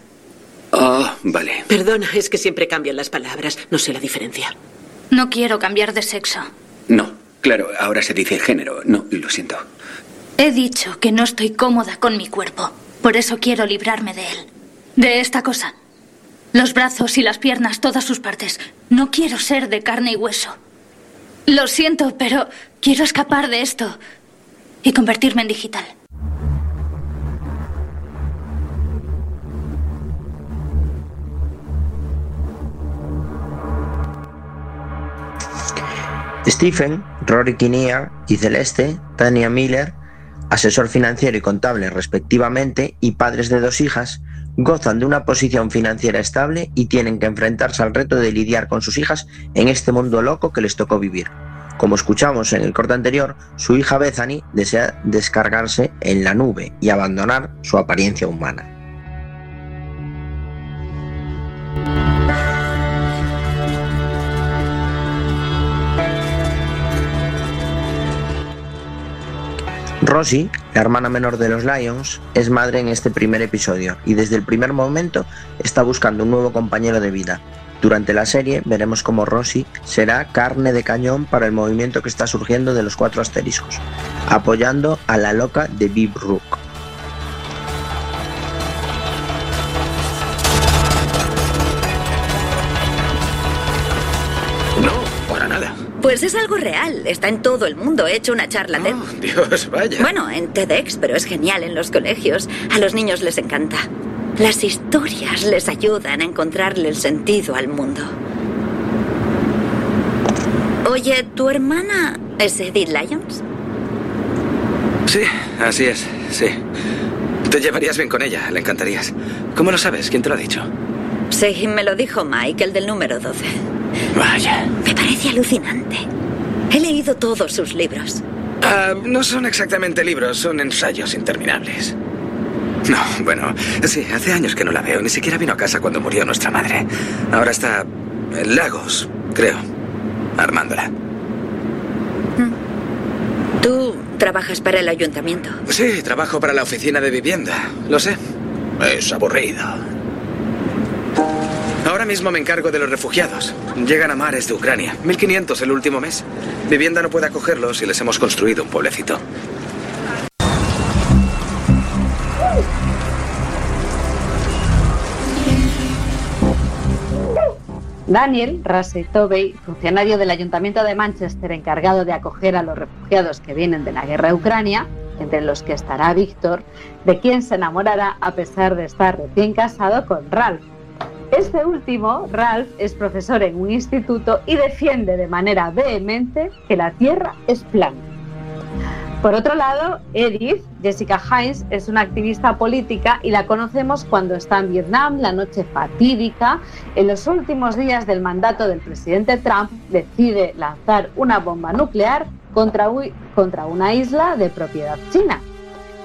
Ah, vale. Perdona, es que siempre cambian las palabras. No sé la diferencia. No quiero cambiar de sexo. No, claro, ahora se dice género. No, lo siento. He dicho que no estoy cómoda con mi cuerpo. Por eso quiero librarme de él. De esta cosa. Los brazos y las piernas, todas sus partes. No quiero ser de carne y hueso. Lo siento, pero quiero escapar de esto y convertirme en digital. Stephen, Rory Kinnear y Celeste, Tania Miller, asesor financiero y contable respectivamente y padres de dos hijas, gozan de una posición financiera estable y tienen que enfrentarse al reto de lidiar con sus hijas en este mundo loco que les tocó vivir. Como escuchamos en el corte anterior, su hija Bethany desea descargarse en la nube y abandonar su apariencia humana. Rosie, la hermana menor de los Lions, es madre en este primer episodio y desde el primer momento está buscando un nuevo compañero de vida. Durante la serie veremos cómo Rosie será carne de cañón para el movimiento que está surgiendo de los cuatro asteriscos, apoyando a la loca de Bib Rook. Pues es algo real. Está en todo el mundo. He hecho una charla TED. Dios, vaya. Bueno, en TEDx, pero es genial en los colegios. A los niños les encanta. Las historias les ayudan a encontrarle el sentido al mundo. Oye, ¿tu hermana es Edith Lyons? Sí, así es, sí. Te llevarías bien con ella, le encantarías. ¿Cómo lo sabes? ¿Quién te lo ha dicho? Sí, me lo dijo Mike, el del número 12. Vaya. Me parece alucinante. He leído todos sus libros. Ah, no son exactamente libros, son ensayos interminables. No, bueno, sí, hace años que no la veo. Ni siquiera vino a casa cuando murió nuestra madre. Ahora está en Lagos, creo, armándola. Tú trabajas para el ayuntamiento. Sí, trabajo para la oficina de vivienda. Lo sé. Es aburrido. Mismo me encargo de los refugiados. Llegan a mares de Ucrania. 1500 el último mes. Vivienda no puede acogerlos y les hemos construido un pueblecito. Daniel Rassey Tobey, funcionario del Ayuntamiento de Manchester encargado de acoger a los refugiados que vienen de la guerra de Ucrania, entre los que estará Víctor, de quien se enamorará a pesar de estar recién casado con Ralph. Este último, Ralph, es profesor en un instituto y defiende de manera vehemente que la Tierra es plana. Por otro lado, Edith, Jessica Hines, es una activista política y la conocemos cuando está en Vietnam, la noche fatídica. En los últimos días del mandato del presidente Trump, decide lanzar una bomba nuclear contra, contra una isla de propiedad china.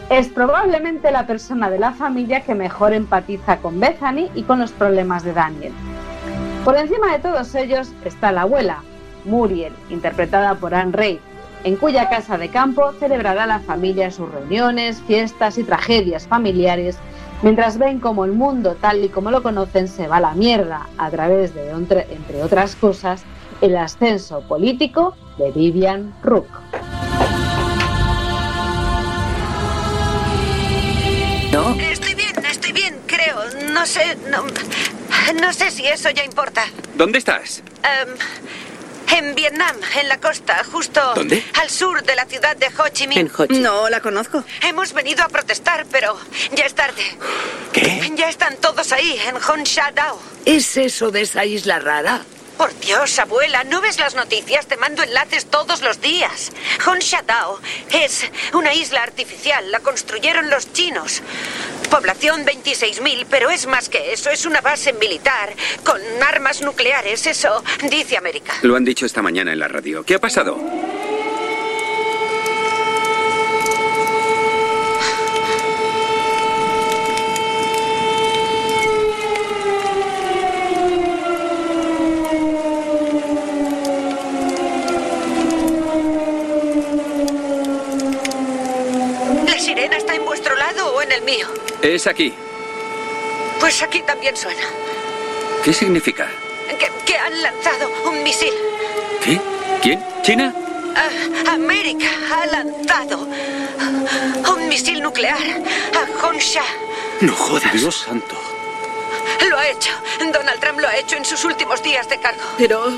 Es probablemente la persona de la familia que mejor empatiza con Bethany y con los problemas de Daniel. Por encima de todos ellos está la abuela, Muriel, interpretada por Anne Reid, en cuya casa de campo celebrará la familia sus reuniones, fiestas y tragedias familiares, mientras ven como el mundo tal y como lo conocen se va a la mierda a través de, entre otras cosas, el ascenso político de Vivian Rook. Estoy bien, estoy bien, creo. No sé, no, no sé si eso ya importa. ¿Dónde estás? Em, en Vietnam, en la costa, justo ¿Dónde? al sur de la ciudad de Ho Chi Minh. En Ho Chi. No la conozco. Hemos venido a protestar, pero ya es tarde. ¿Qué? Ya están todos ahí, en Hon Sha Dao. ¿Es eso de esa isla rara? Por Dios, abuela, ¿no ves las noticias? Te mando enlaces todos los días. Hon Sha Dao es una isla artificial. La construyeron los chinos. Población 26.000, pero es más que eso. Es una base militar con armas nucleares. Eso dice América. Lo han dicho esta mañana en la radio. ¿Qué ha pasado? ¿La sirena está en vuestro lado o en el mío? Es aquí. Pues aquí también suena. ¿Qué significa? Que, que han lanzado un misil. ¿Qué? ¿Quién? ¿China? Ah, América ha lanzado un misil nuclear a Honsha. No jodas. Dios santo. Lo ha hecho. Donald Trump lo ha hecho en sus últimos días de cargo. Pero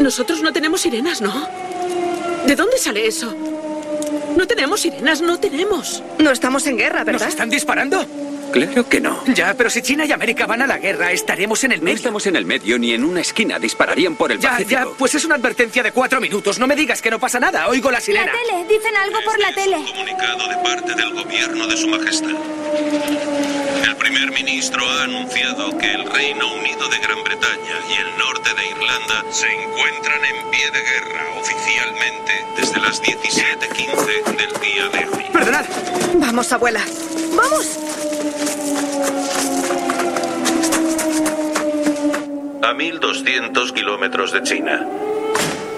nosotros no tenemos sirenas, ¿no? ¿De dónde sale eso? No tenemos sirenas, no tenemos. No estamos en guerra, ¿verdad? ¿Nos están disparando? Claro que no. Ya, pero si China y América van a la guerra, estaremos en el No medio. estamos en el medio ni en una esquina. Dispararían por el Ya, Pacífico. ya, pues es una advertencia de cuatro minutos. No me digas que no pasa nada. Oigo la La sirena. tele, dicen algo por la tele. comunicado de parte del gobierno de Su Majestad. El primer ministro ha anunciado que el Reino Unido de Gran Bretaña y el norte de Irlanda se encuentran en pie de guerra oficialmente desde las 17.15 del día de hoy. Perdonad. Vamos, abuela. ¡Vamos! A 1.200 kilómetros de China,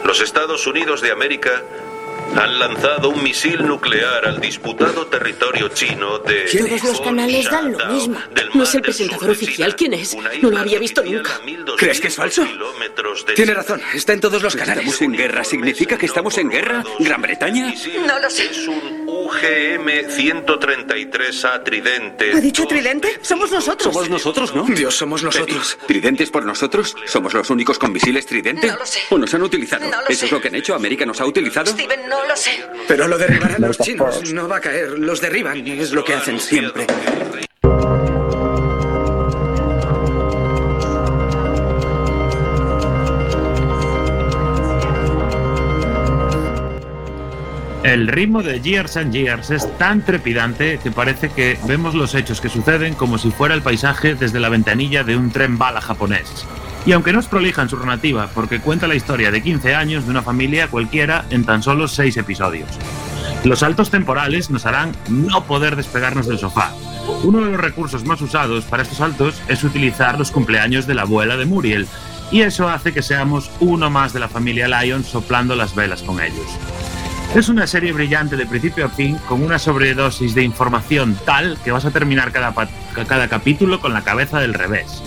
los Estados Unidos de América han lanzado un misil nuclear al disputado territorio chino de... Todos los canales dan lo mismo. No es el presentador oficial. ¿Quién es? No lo había visto nunca. ¿Crees que es falso? Tiene razón. Está en todos los canales. ¿Estamos en guerra? ¿Significa que estamos en guerra? ¿Gran Bretaña? No lo sé. Es un UGM-133A Tridente. ¿Ha dicho tridente? Somos nosotros. Somos nosotros, ¿no? Dios, somos nosotros. ¿Tridentes por nosotros? ¿Somos los únicos con misiles tridente? No lo sé. ¿O nos han utilizado? No lo ¿Eso sé. es lo que han hecho? ¿América nos ha utilizado? Steven, no lo sé. Pero lo derribarán los chinos. No va a caer. Los derriban. Es lo que hacen siempre. El ritmo de Years and Years es tan trepidante que parece que vemos los hechos que suceden como si fuera el paisaje desde la ventanilla de un tren bala japonés. Y aunque no es prolija en su narrativa, porque cuenta la historia de 15 años de una familia cualquiera en tan solo 6 episodios. Los saltos temporales nos harán no poder despegarnos del sofá. Uno de los recursos más usados para estos saltos es utilizar los cumpleaños de la abuela de Muriel, y eso hace que seamos uno más de la familia Lyon soplando las velas con ellos. Es una serie brillante de principio a fin, con una sobredosis de información tal que vas a terminar cada capítulo con la cabeza del revés.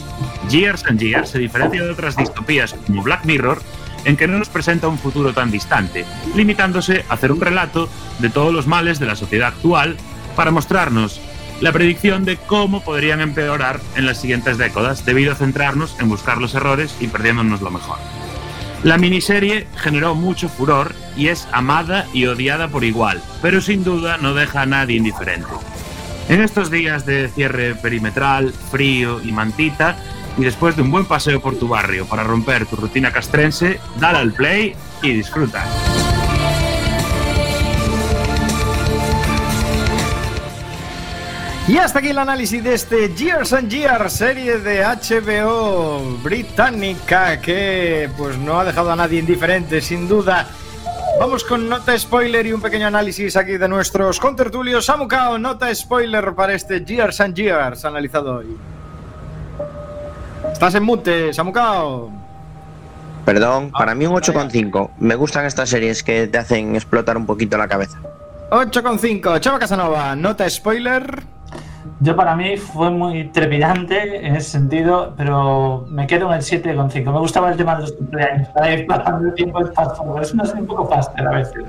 Years and Years se diferencia de otras distopías como Black Mirror en que no nos presenta un futuro tan distante, limitándose a hacer un relato de todos los males de la sociedad actual para mostrarnos la predicción de cómo podrían empeorar en las siguientes décadas, debido a centrarnos en buscar los errores y perdiéndonos lo mejor. La miniserie generó mucho furor y es amada y odiada por igual, pero sin duda no deja a nadie indiferente. En estos días de cierre perimetral, frío y mantita, y después de un buen paseo por tu barrio para romper tu rutina castrense, dale al play y disfruta. Y hasta aquí el análisis de este Years and Years, serie de HBO británica que pues no ha dejado a nadie indiferente, sin duda. Vamos con nota spoiler y un pequeño análisis aquí de nuestros contertulios. Samukao, nota spoiler para este Years and Years analizado hoy. Estás en mute, Samukao. Perdón, para mí un 8,5. Me gustan estas series que te hacen explotar un poquito la cabeza. 8,5. Chava Casanova, nota spoiler. Yo para mí fue muy trepidante en ese sentido, pero me quedo en el 7,5. Me gustaba el tema de los cumpleaños, para ir pasando el tiempo es fast forward. Es una serie un poco faster a veces.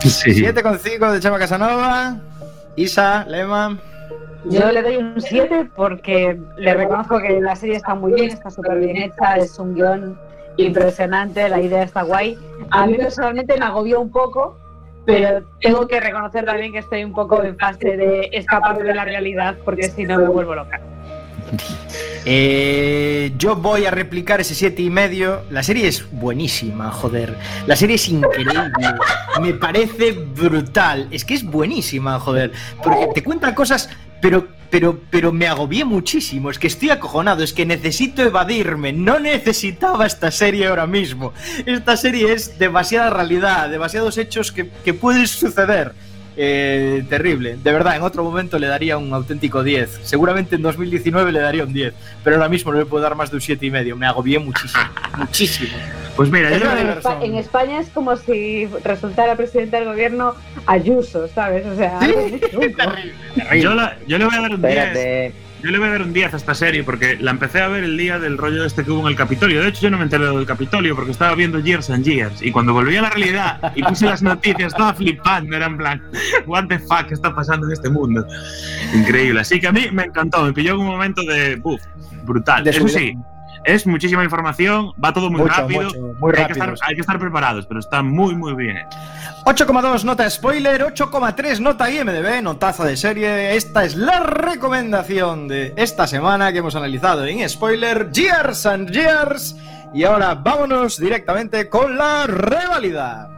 7,5 de Chava Casanova. Isa, Lema. Yo le doy un 7 porque le reconozco que la serie está muy bien, está súper bien hecha, es un guion impresionante, la idea está guay. A mí personalmente me agobió un poco, pero tengo que reconocer también que estoy un poco en fase de escapar de la realidad porque si no me vuelvo loca. Eh, yo voy a replicar ese siete y medio. La serie es buenísima, joder. La serie es increíble. Me parece brutal. Es que es buenísima, joder. Porque te cuenta cosas, pero, pero, pero me agobié muchísimo. Es que estoy acojonado. Es que necesito evadirme. No necesitaba esta serie ahora mismo. Esta serie es demasiada realidad, demasiados hechos que, que pueden suceder. Eh, terrible. De verdad, en otro momento le daría un auténtico 10. Seguramente en 2019 le daría un 10. Pero ahora mismo no le puedo dar más de un 7 y medio. Me agobié muchísimo. muchísimo. Pues mira, yo en, Espa- en España es como si resultara presidente del gobierno Ayuso, ¿sabes? O sea, chungo. Yo, la- yo le voy a dar un Espérate. 10. Yo le voy a dar un 10 a esta serie porque la empecé a ver el día del rollo este que hubo en el Capitolio. De hecho, yo no me enteré del Capitolio porque estaba viendo Years and Years. Y cuando volví a la realidad y puse las noticias, estaba flipando. Era en plan, ¿What the fuck ¿Qué está pasando en este mundo? Increíble. Así que a mí me encantó. Me pilló en un momento de. Brutal. De Eso sí, es muchísima información. Va todo muy Mucho, rápido. mucho, muy hay, que estar, hay que estar preparados, pero está muy, muy bien hecho. 8,2 nota spoiler, 8,3 nota IMDB, notaza de serie. Esta es la recomendación de esta semana que hemos analizado en spoiler, Years and Years. Y ahora vámonos directamente con la rivalidad.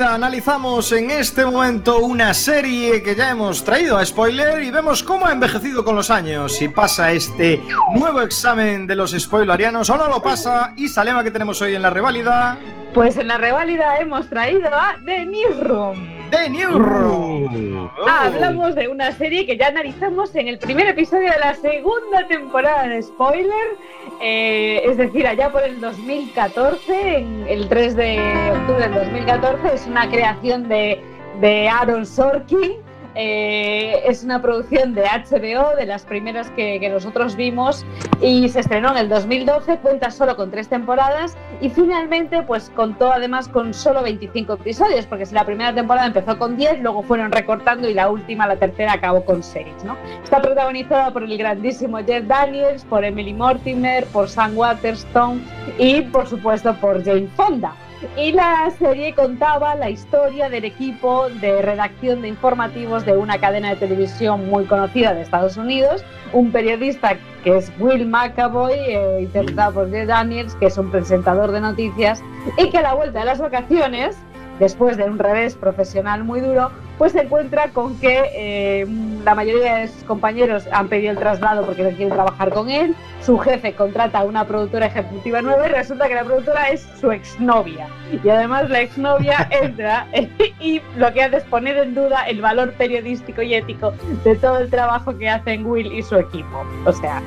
Analizamos en este momento una serie que ya hemos traído a spoiler y vemos cómo ha envejecido con los años. Si pasa este nuevo examen de los spoilerianos o no lo pasa. Y Salema que tenemos hoy en la rivalidad. Pues en la reválida hemos traído a The Newsroom. The Newsroom. Ah, Hablamos de una serie que ya analizamos en el primer episodio de la segunda temporada de Spoiler, eh, es decir, allá por el 2014, en el 3 de octubre del 2014, es una creación de, de Aaron Sorkin. Eh, es una producción de HBO, de las primeras que, nosotros vimos, y se estrenó en el 2012, cuenta solo con tres temporadas, y finalmente pues contó además con solo 25 episodios, porque si la primera temporada empezó con 10, luego fueron recortando y la última, la tercera, acabó con 6. ¿no? Está protagonizada por el grandísimo Jeff Daniels, por Emily Mortimer, por Sam Waterston y por supuesto por Jane Fonda. Y la serie contaba la historia del equipo de redacción de informativos de una cadena de televisión muy conocida de Estados Unidos, un periodista que es Will McAvoy, eh, interpretado por Jeff Daniels, que es un presentador de noticias, y que a la vuelta de las vacaciones, después de un revés profesional muy duro, pues se encuentra con que eh, la mayoría de sus compañeros han pedido el traslado porque no quieren trabajar con él, su jefe contrata a una productora ejecutiva nueva y resulta que la productora es su exnovia. Y además la exnovia entra y lo que hace es poner en duda el valor periodístico y ético de todo el trabajo que hacen Will y su equipo. O sea,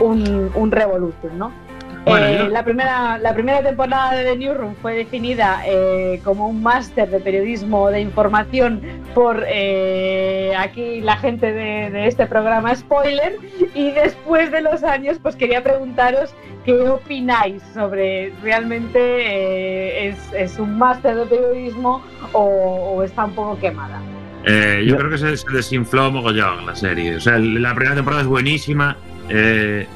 un, un revolutum, ¿no? Eh, la, primera, la primera temporada de The Newsroom fue definida eh, como un máster de periodismo de información por eh, aquí la gente de, de, este programa Spoiler y después de los años pues quería preguntaros qué opináis sobre realmente es, es, un máster de periodismo o, o, está un poco quemada. yo creo que se, se desinfló mogollón la serie. O sea, la primera temporada es buenísima. Eh,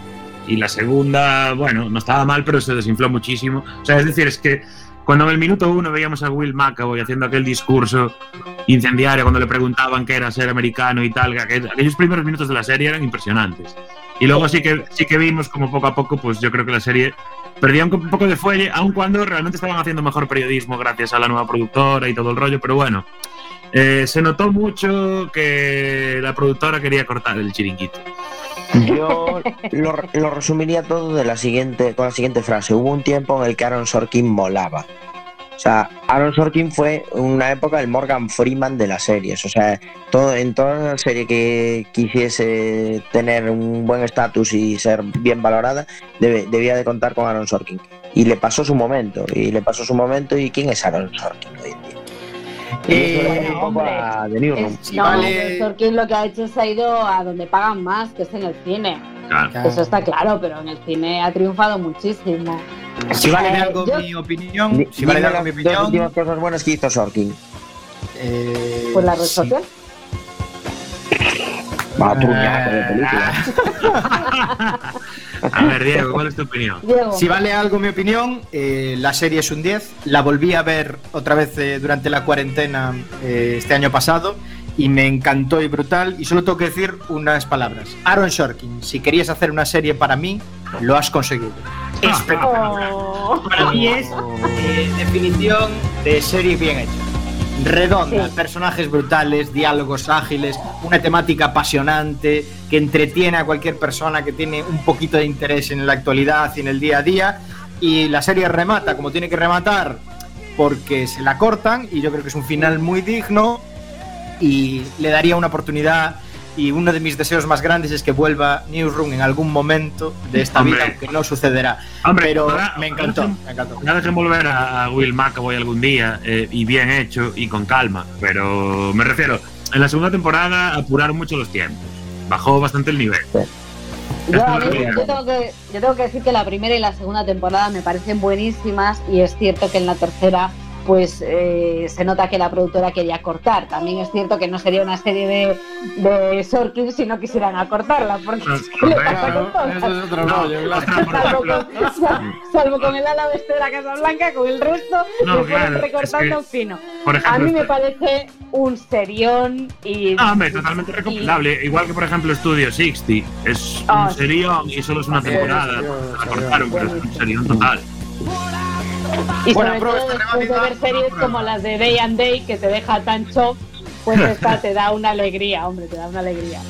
y la segunda, bueno, no estaba mal, pero se desinfló muchísimo. O sea, es decir, es que cuando en el minuto uno veíamos a Will McAvoy haciendo aquel discurso incendiario cuando le preguntaban qué era ser americano y tal, aquellos primeros minutos de la serie eran impresionantes. Y luego sí que, sí que vimos como poco a poco, pues yo creo que la serie perdía un poco de fuelle, aun cuando realmente estaban haciendo mejor periodismo gracias a la nueva productora y todo el rollo, pero bueno, eh, se notó mucho que la productora quería cortar el chiringuito. Yo lo, resumiría todo de la siguiente, con la siguiente frase. Hubo un tiempo en el que Aaron Sorkin molaba. O sea, Aaron Sorkin fue una época el Morgan Freeman de las series. O sea, todo, en toda serie que quisiese tener un buen estatus y ser bien valorada, debía de contar con Aaron Sorkin. Y le pasó su momento. Y le pasó su momento. ¿Y quién es Aaron Sorkin hoy en día? Eh, es, no, vale. Sorkin lo que ha hecho es ha ido a donde pagan más, que es en el cine. Claro. Eso está claro, pero en el cine ha triunfado muchísimo. Si vale eh, algo mi opinión, si vale algo mi opinión. Las últimas cosas buenas que hizo Sorkin. Eh, pues la red social. Va a de película. A ver, Diego, ¿cuál es tu opinión? Si vale algo mi opinión, eh, la serie es un 10. La volví a ver otra vez eh, durante la cuarentena eh, este año pasado y me encantó y brutal. Y solo tengo que decir unas palabras. Aaron Shorkin, si querías hacer una serie para mí, lo has conseguido. Espectacular. Oh. Para mí es definición de serie bien hecha redonda, personajes brutales, diálogos ágiles, una temática apasionante que entretiene a cualquier persona que tiene un poquito de interés en la actualidad y en el día a día. Y la serie remata como tiene que rematar porque se la cortan y yo creo que es un final muy digno y le daría una oportunidad y uno de mis deseos más grandes es que vuelva Newsroom en algún momento de esta vida, aunque no sucederá. pero me encantó, me encantó. Nada que volver a Will McAvoy algún día eh, y bien hecho y con calma, pero me refiero, en la segunda temporada apuraron mucho los tiempos, bajó bastante el nivel. Yo, tengo que, yo tengo que decir que la primera y la segunda temporada me parecen buenísimas y es cierto que en la tercera pues eh, se nota que la productora quería cortar. También es cierto que no sería una serie de, de Sorkin si no quisieran acortarla, porque es que le pasa con todo. Eso es otro rollo, salvo, con, salvo, con, el ala de la Casa Blanca, con el resto no, claro, recortando es que, fino. Ejemplo, a mí me parece un serión y... Ah, hombre, totalmente recomendable. Igual que, por ejemplo, Studio 60. Es un oh, serión y solo es una temporada. La cortaron, pero es un serión total. Y sobre todo después de ver series como las de Day and Day, que te deja tan shock, pues esta te da una alegría, hombre, te da una alegría.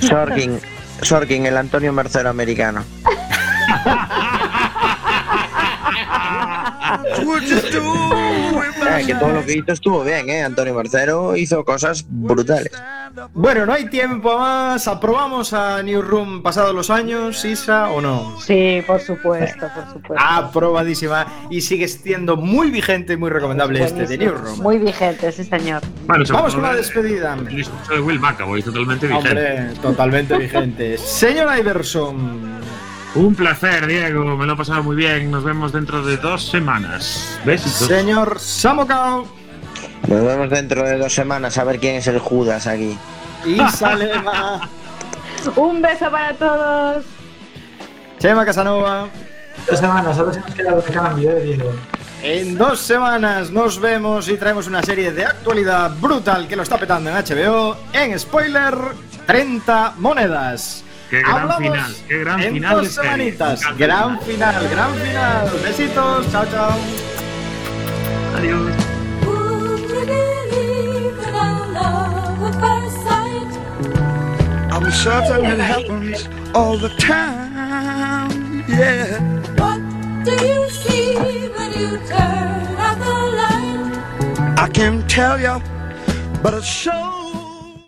Sorkin, Sorkin, el Antonio Mercero americano. Eh, que todo lo que hizo estuvo bien, ¿eh? Antonio Marcero hizo cosas brutales. Bueno, no hay tiempo más. ¿Aprobamos a New Room pasados los años, Isa, o no? Sí, por supuesto, por supuesto. Aprobadísima. Y sigue siendo muy vigente y muy recomendable este de New Room. Muy vigente, sí, señor. Vamos con la despedida. El discurso de Will McAvoy, totalmente vigente. Hombre, totalmente vigente. Señor Iverson. Un placer, Diego. Me lo he pasado muy bien. Nos vemos dentro de dos semanas. Besitos. Señor Samokao. Nos vemos dentro de dos semanas a ver quién es el Judas aquí. Y Salema. Un beso para todos. Chema Casanova. Dos semanas, a ver si nos queda de cambio, eh, Diego. En dos semanas nos vemos y traemos una serie de actualidad brutal que lo está petando en HBO. En spoiler, 30 monedas. Qué gran final, qué gran en final. Dos semanitas. Gran final, gran final. Besitos, chao, chao. Adiós. I'm certain it happens all the time, yeah. What do you see when you turn out the light? I can't tell you, but it's so